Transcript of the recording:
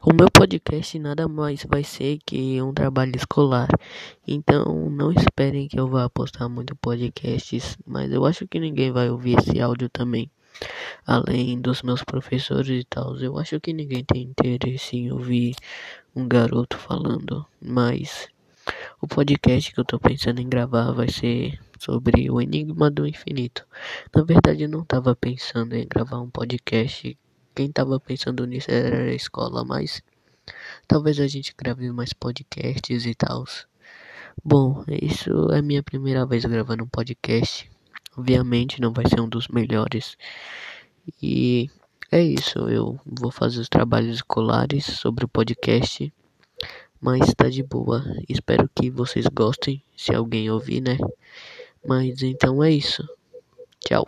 O meu podcast nada mais vai ser que um trabalho escolar. Então não esperem que eu vá postar muito podcasts, mas eu acho que ninguém vai ouvir esse áudio também. Além dos meus professores e tal, eu acho que ninguém tem interesse em ouvir um garoto falando, mas o podcast que eu tô pensando em gravar vai ser sobre o Enigma do Infinito. Na verdade, eu não tava pensando em gravar um podcast quem tava pensando nisso era a escola, mas talvez a gente grave mais podcasts e tal. Bom, isso é minha primeira vez gravando um podcast. Obviamente não vai ser um dos melhores. E é isso, eu vou fazer os trabalhos escolares sobre o podcast. Mas tá de boa. Espero que vocês gostem, se alguém ouvir, né? Mas então é isso. Tchau.